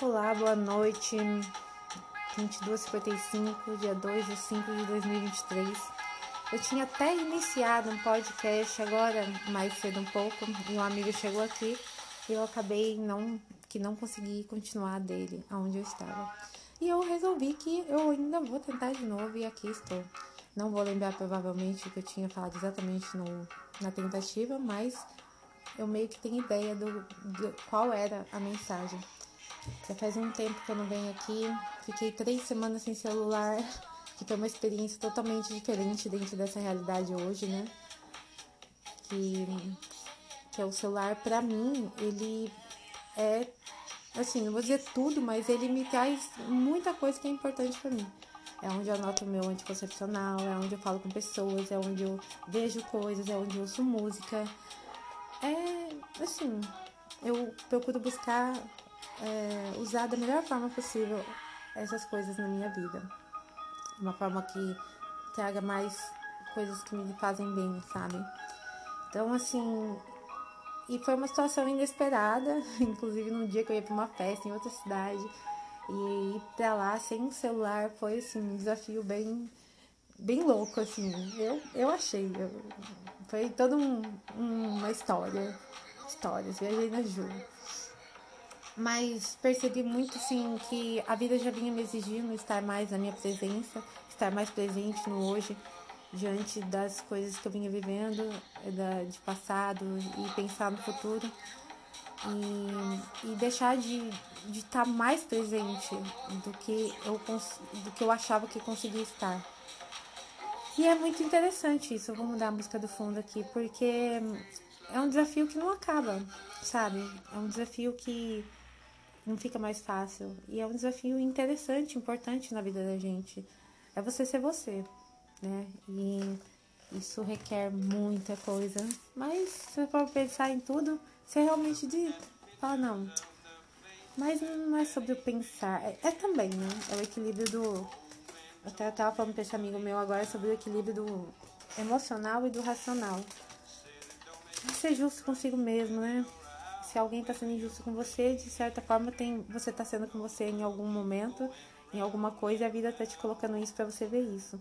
Olá, boa noite. 22h55, dia 2 de 5 de 2023. Eu tinha até iniciado um podcast agora, mais cedo um pouco, e um amigo chegou aqui e eu acabei não que não consegui continuar dele aonde eu estava. E eu resolvi que eu ainda vou tentar de novo e aqui estou. Não vou lembrar provavelmente o que eu tinha falado exatamente no, na tentativa, mas eu meio que tenho ideia do, do qual era a mensagem. Já faz um tempo que eu não venho aqui. Fiquei três semanas sem celular, que foi uma experiência totalmente diferente dentro dessa realidade hoje, né? Que, que é o celular, pra mim, ele é, assim, não vou dizer tudo, mas ele me traz muita coisa que é importante para mim. É onde eu anoto meu anticoncepcional, é onde eu falo com pessoas, é onde eu vejo coisas, é onde eu ouço música. É, assim, eu procuro buscar é, usar da melhor forma possível essas coisas na minha vida. Uma forma que traga mais coisas que me fazem bem, sabe? Então, assim. E foi uma situação inesperada, inclusive num dia que eu ia pra uma festa em outra cidade. E ir pra lá sem celular foi, assim, um desafio bem, bem louco, assim. Eu, eu achei. Eu, foi toda um, uma história. Histórias. Viajei na Ju mas percebi muito sim que a vida já vinha me exigindo estar mais na minha presença, estar mais presente no hoje, diante das coisas que eu vinha vivendo de passado e pensar no futuro. E, e deixar de, de estar mais presente do que, eu, do que eu achava que conseguia estar. E é muito interessante isso. Eu vou mudar a música do fundo aqui, porque é um desafio que não acaba, sabe? É um desafio que não fica mais fácil. E é um desafio interessante, importante na vida da gente. É você ser você, né? E isso requer muita coisa. Mas se for pensar em tudo, você realmente de fala, não. Mas não é sobre o pensar. É, é também, né? É o equilíbrio do. Eu até tava falando pra esse amigo meu agora sobre o equilíbrio do emocional e do racional. Ser justo consigo mesmo, né? Se alguém está sendo injusto com você, de certa forma tem, você está sendo com você em algum momento, em alguma coisa, e a vida está te colocando isso para você ver isso.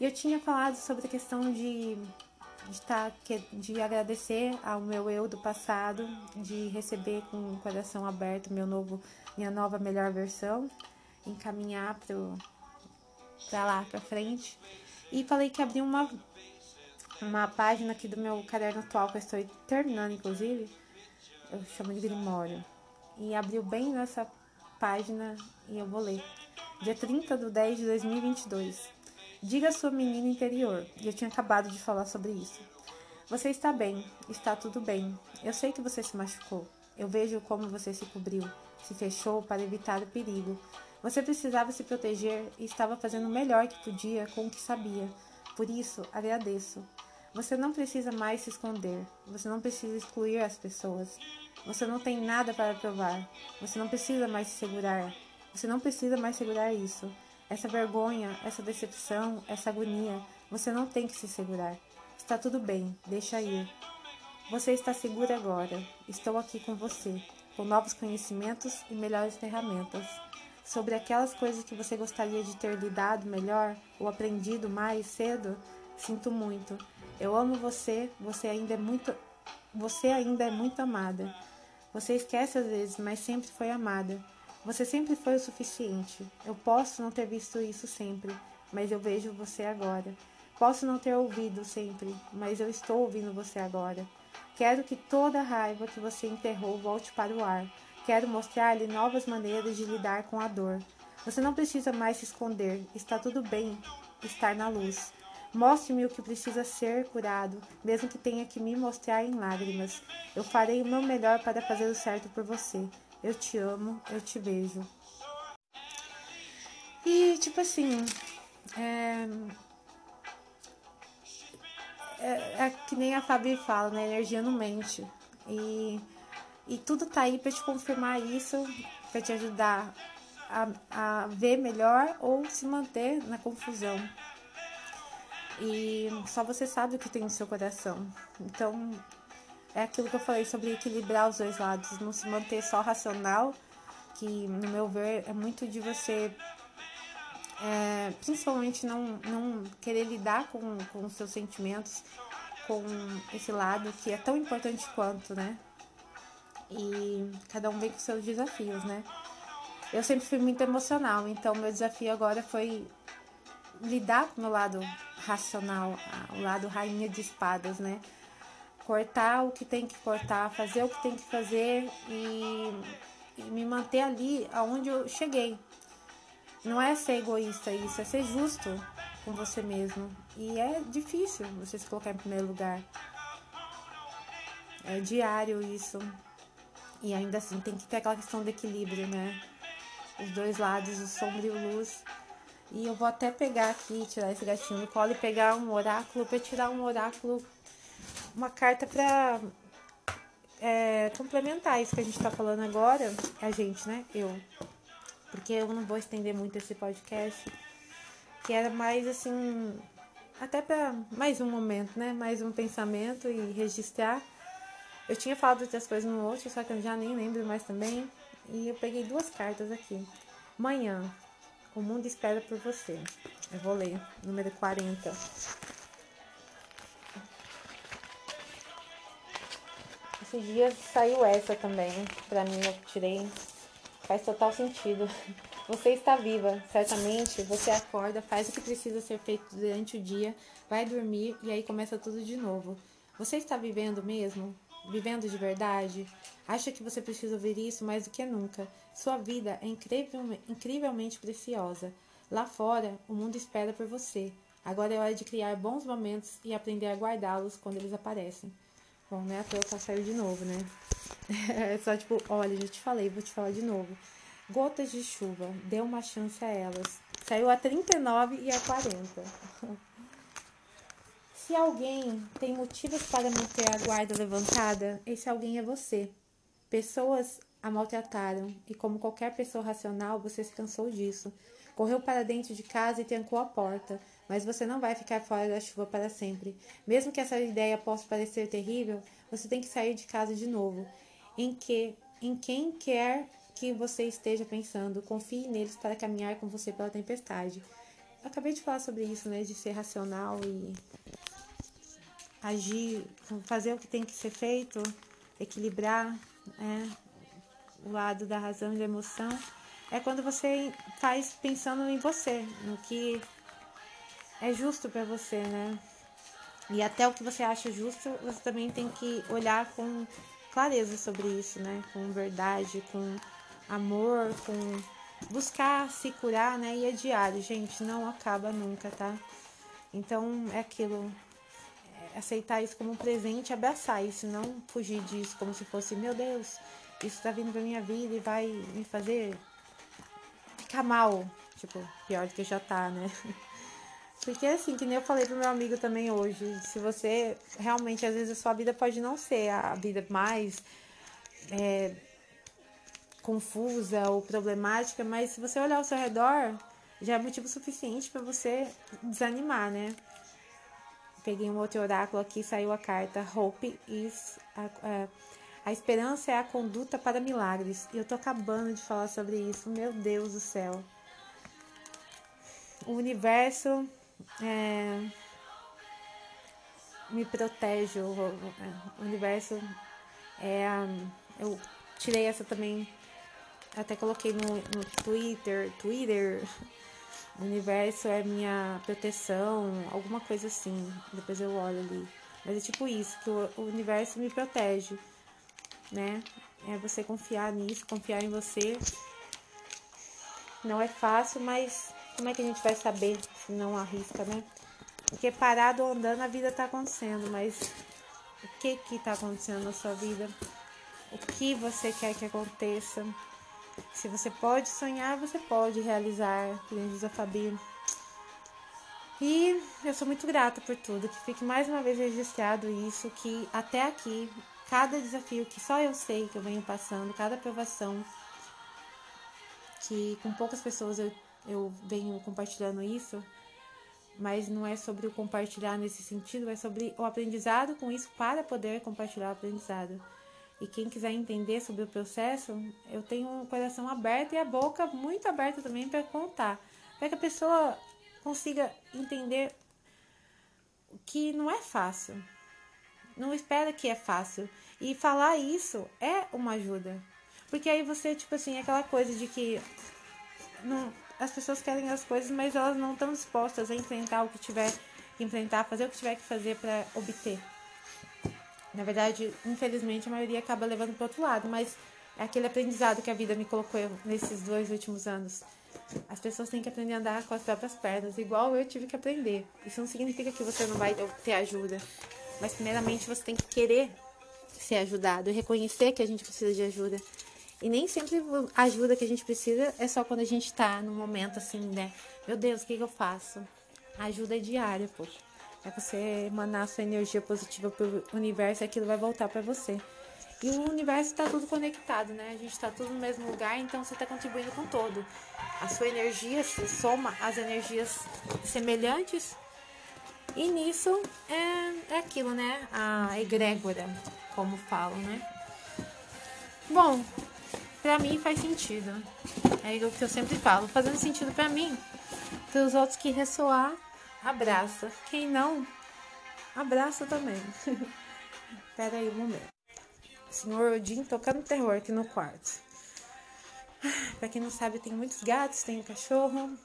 E eu tinha falado sobre a questão de de, tá, de agradecer ao meu eu do passado, de receber com o coração aberto meu novo, minha nova melhor versão, encaminhar para lá para frente. E falei que abri uma uma página aqui do meu caderno atual que eu estou terminando inclusive, eu chamo de Grimório. E abriu bem nessa página e eu vou ler. Dia 30 de 10 de 2022. Diga a sua menina interior. E eu tinha acabado de falar sobre isso. Você está bem, está tudo bem. Eu sei que você se machucou. Eu vejo como você se cobriu, se fechou para evitar o perigo. Você precisava se proteger e estava fazendo o melhor que podia com o que sabia. Por isso, agradeço. Você não precisa mais se esconder. Você não precisa excluir as pessoas. Você não tem nada para provar. Você não precisa mais se segurar. Você não precisa mais segurar isso. Essa vergonha, essa decepção, essa agonia, você não tem que se segurar. Está tudo bem, deixa ir. Você está segura agora. Estou aqui com você, com novos conhecimentos e melhores ferramentas. Sobre aquelas coisas que você gostaria de ter lidado melhor ou aprendido mais cedo, sinto muito. Eu amo você, você ainda é muito você ainda é muito amada. Você esquece às vezes, mas sempre foi amada. Você sempre foi o suficiente. Eu posso não ter visto isso sempre, mas eu vejo você agora. Posso não ter ouvido sempre, mas eu estou ouvindo você agora. Quero que toda a raiva que você enterrou volte para o ar. Quero mostrar-lhe novas maneiras de lidar com a dor. Você não precisa mais se esconder. Está tudo bem estar na luz. Mostre-me o que precisa ser curado, mesmo que tenha que me mostrar em lágrimas. Eu farei o meu melhor para fazer o certo por você. Eu te amo, eu te vejo. E, tipo assim, é, é, é que nem a Fabi fala, né? Energia não mente. E, e tudo tá aí para te confirmar isso, para te ajudar a, a ver melhor ou se manter na confusão. E só você sabe o que tem no seu coração. Então, é aquilo que eu falei sobre equilibrar os dois lados, não se manter só racional que, no meu ver, é muito de você, é, principalmente, não, não querer lidar com, com os seus sentimentos, com esse lado que é tão importante quanto, né? E cada um vem com seus desafios, né? Eu sempre fui muito emocional, então meu desafio agora foi lidar com o meu lado racional, o lado rainha de espadas, né? Cortar o que tem que cortar, fazer o que tem que fazer e, e me manter ali aonde eu cheguei. Não é ser egoísta isso, é ser justo com você mesmo. E é difícil você se colocar em primeiro lugar. É diário isso. E ainda assim tem que ter aquela questão do equilíbrio, né? Os dois lados, o sombra e o luz. E eu vou até pegar aqui, tirar esse gatinho do colo e pegar um oráculo para tirar um oráculo, uma carta para é, complementar isso que a gente tá falando agora. A gente, né? Eu. Porque eu não vou estender muito esse podcast. Que era mais assim. Até para mais um momento, né? Mais um pensamento e registrar. Eu tinha falado outras coisas no outro, só que eu já nem lembro mais também. E eu peguei duas cartas aqui. Manhã, o mundo espera por você. Eu vou ler, número 40. Esse dia saiu essa também. Pra mim, eu tirei. Faz total sentido. Você está viva, certamente. Você acorda, faz o que precisa ser feito durante o dia, vai dormir e aí começa tudo de novo. Você está vivendo mesmo? Vivendo de verdade? Acha que você precisa ouvir isso mais do que nunca? Sua vida é incrivelmente preciosa. Lá fora, o mundo espera por você. Agora é hora de criar bons momentos e aprender a guardá-los quando eles aparecem. Bom, né? A toa saiu de novo, né? É só tipo, olha, já te falei, vou te falar de novo. Gotas de chuva, dê uma chance a elas. Saiu a 39 e a 40. Se alguém tem motivos para manter a guarda levantada, esse alguém é você. Pessoas a maltrataram e, como qualquer pessoa racional, você se cansou disso. Correu para dentro de casa e trancou a porta, mas você não vai ficar fora da chuva para sempre. Mesmo que essa ideia possa parecer terrível, você tem que sair de casa de novo. Em que, em quem quer que você esteja pensando, confie neles para caminhar com você pela tempestade. Acabei de falar sobre isso, né, de ser racional e agir, fazer o que tem que ser feito, equilibrar é, o lado da razão e da emoção, é quando você faz pensando em você, no que é justo para você, né? E até o que você acha justo, você também tem que olhar com clareza sobre isso, né? Com verdade, com amor, com buscar se curar, né? E é diário, gente, não acaba nunca, tá? Então é aquilo, aceitar isso como um presente, abraçar isso, não fugir disso como se fosse, meu Deus, isso tá vindo pra minha vida e vai me fazer ficar mal. Tipo, pior do que já tá, né? Porque assim, que nem eu falei pro meu amigo também hoje, se você realmente, às vezes, a sua vida pode não ser a vida mais é, confusa ou problemática, mas se você olhar ao seu redor, já é motivo suficiente para você desanimar, né? Peguei um outro oráculo aqui, saiu a carta Hope is a, a, esperança é a conduta para milagres. E eu tô acabando de falar sobre isso. Meu Deus do céu. O universo é, me protege. O, o universo é. Eu tirei essa também. Até coloquei no, no Twitter. Twitter o universo é minha proteção, alguma coisa assim. Depois eu olho ali. Mas é tipo isso, que o, universo me protege, né? É você confiar nisso, confiar em você. Não é fácil, mas como é que a gente vai saber se não arrisca, né? Porque parado ou andando a vida tá acontecendo, mas o que que tá acontecendo na sua vida? O que você quer que aconteça? Se você pode sonhar, você pode realizar, como diz a Fabi. E eu sou muito grata por tudo, que fique mais uma vez registrado isso, que até aqui, cada desafio que só eu sei que eu venho passando, cada aprovação, que com poucas pessoas eu, eu venho compartilhando isso, mas não é sobre o compartilhar nesse sentido, é sobre o aprendizado com isso para poder compartilhar o aprendizado. E quem quiser entender sobre o processo, eu tenho um coração aberto e a boca muito aberta também para contar. Para que a pessoa consiga entender que não é fácil. Não espera que é fácil. E falar isso é uma ajuda. Porque aí você, tipo assim, aquela coisa de que não, as pessoas querem as coisas, mas elas não estão dispostas a enfrentar o que tiver que enfrentar, fazer o que tiver que fazer para obter. Na verdade, infelizmente, a maioria acaba levando para outro lado, mas é aquele aprendizado que a vida me colocou nesses dois últimos anos. As pessoas têm que aprender a andar com as próprias pernas, igual eu tive que aprender. Isso não significa que você não vai ter ajuda, mas primeiramente você tem que querer ser ajudado e reconhecer que a gente precisa de ajuda. E nem sempre a ajuda que a gente precisa é só quando a gente tá num momento assim, né? Meu Deus, o que, que eu faço? A ajuda é diária, pô. É você emanar sua energia positiva pro universo e aquilo vai voltar para você. E o universo está tudo conectado, né? A gente está tudo no mesmo lugar, então você está contribuindo com todo. A sua energia se soma às energias semelhantes. E nisso é, é aquilo, né? A egrégora, como falam, né? Bom, pra mim faz sentido. É o que eu sempre falo. Fazendo sentido pra mim, para os outros que ressoar, abraça. Quem não, abraça também. Pera aí um momento. Senhor Odin tocando terror aqui no quarto. Pra quem não sabe, tenho muitos gatos, tenho cachorro,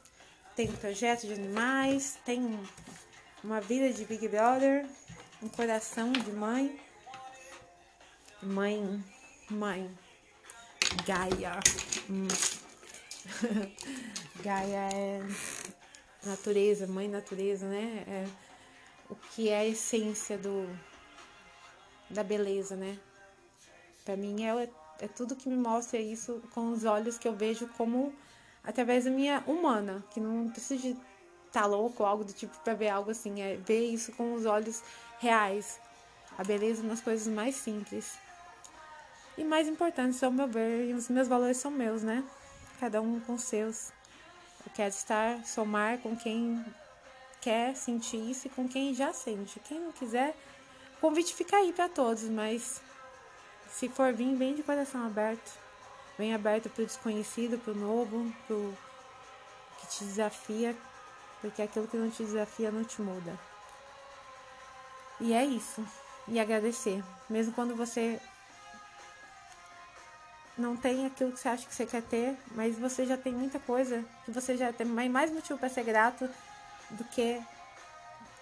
tenho projeto de animais, tenho uma vida de Big Brother, um coração de mãe. Mãe, mãe. Gaia. Hum. Gaia é natureza, mãe natureza, né? É o que é a essência do da beleza, né? Para mim é, é tudo que me mostra isso com os olhos que eu vejo como através da minha humana, que não precisa de estar tá louco ou algo do tipo para ver algo assim, é ver isso com os olhos reais, a beleza nas coisas mais simples. E mais importante, ao meu ver, os meus valores são meus, né? Cada um com seus. Quero estar, somar com quem quer sentir isso e com quem já sente. Quem não quiser, o convite fica aí para todos, mas se for vir, vem de coração aberto. Vem aberto para o desconhecido, para o novo, para o que te desafia, porque aquilo que não te desafia não te muda. E é isso. E agradecer. Mesmo quando você não tem aquilo que você acha que você quer ter, mas você já tem muita coisa que você já tem mais motivo para ser grato do que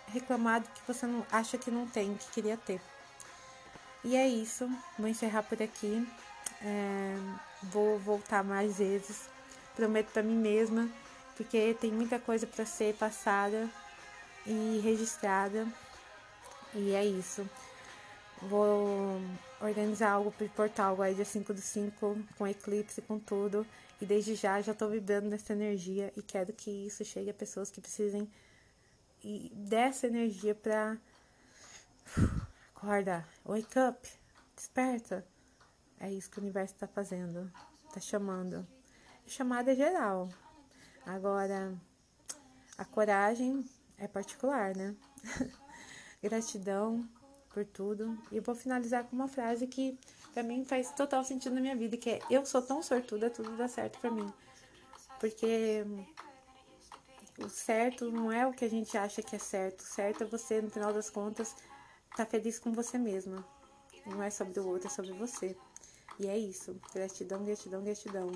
reclamar do que você não acha que não tem, que queria ter. E é isso, vou encerrar por aqui. É, vou voltar mais vezes, prometo para mim mesma, porque tem muita coisa para ser passada e registrada. E é isso. Vou organizar algo pro portal aí dia 5 do 5, com eclipse, com tudo. E desde já já tô vibrando nessa energia e quero que isso chegue a pessoas que precisem dessa energia pra acorda, wake up, desperta. É isso que o universo tá fazendo, tá chamando. chamada geral. Agora, a coragem é particular, né? Gratidão por tudo. E eu vou finalizar com uma frase que para mim faz total sentido na minha vida, que é eu sou tão sortuda, tudo dá certo para mim. Porque o certo não é o que a gente acha que é certo. O certo é você, no final das contas, tá feliz com você mesma. Não é sobre o outro, é sobre você. E é isso. Gratidão, gratidão, gratidão.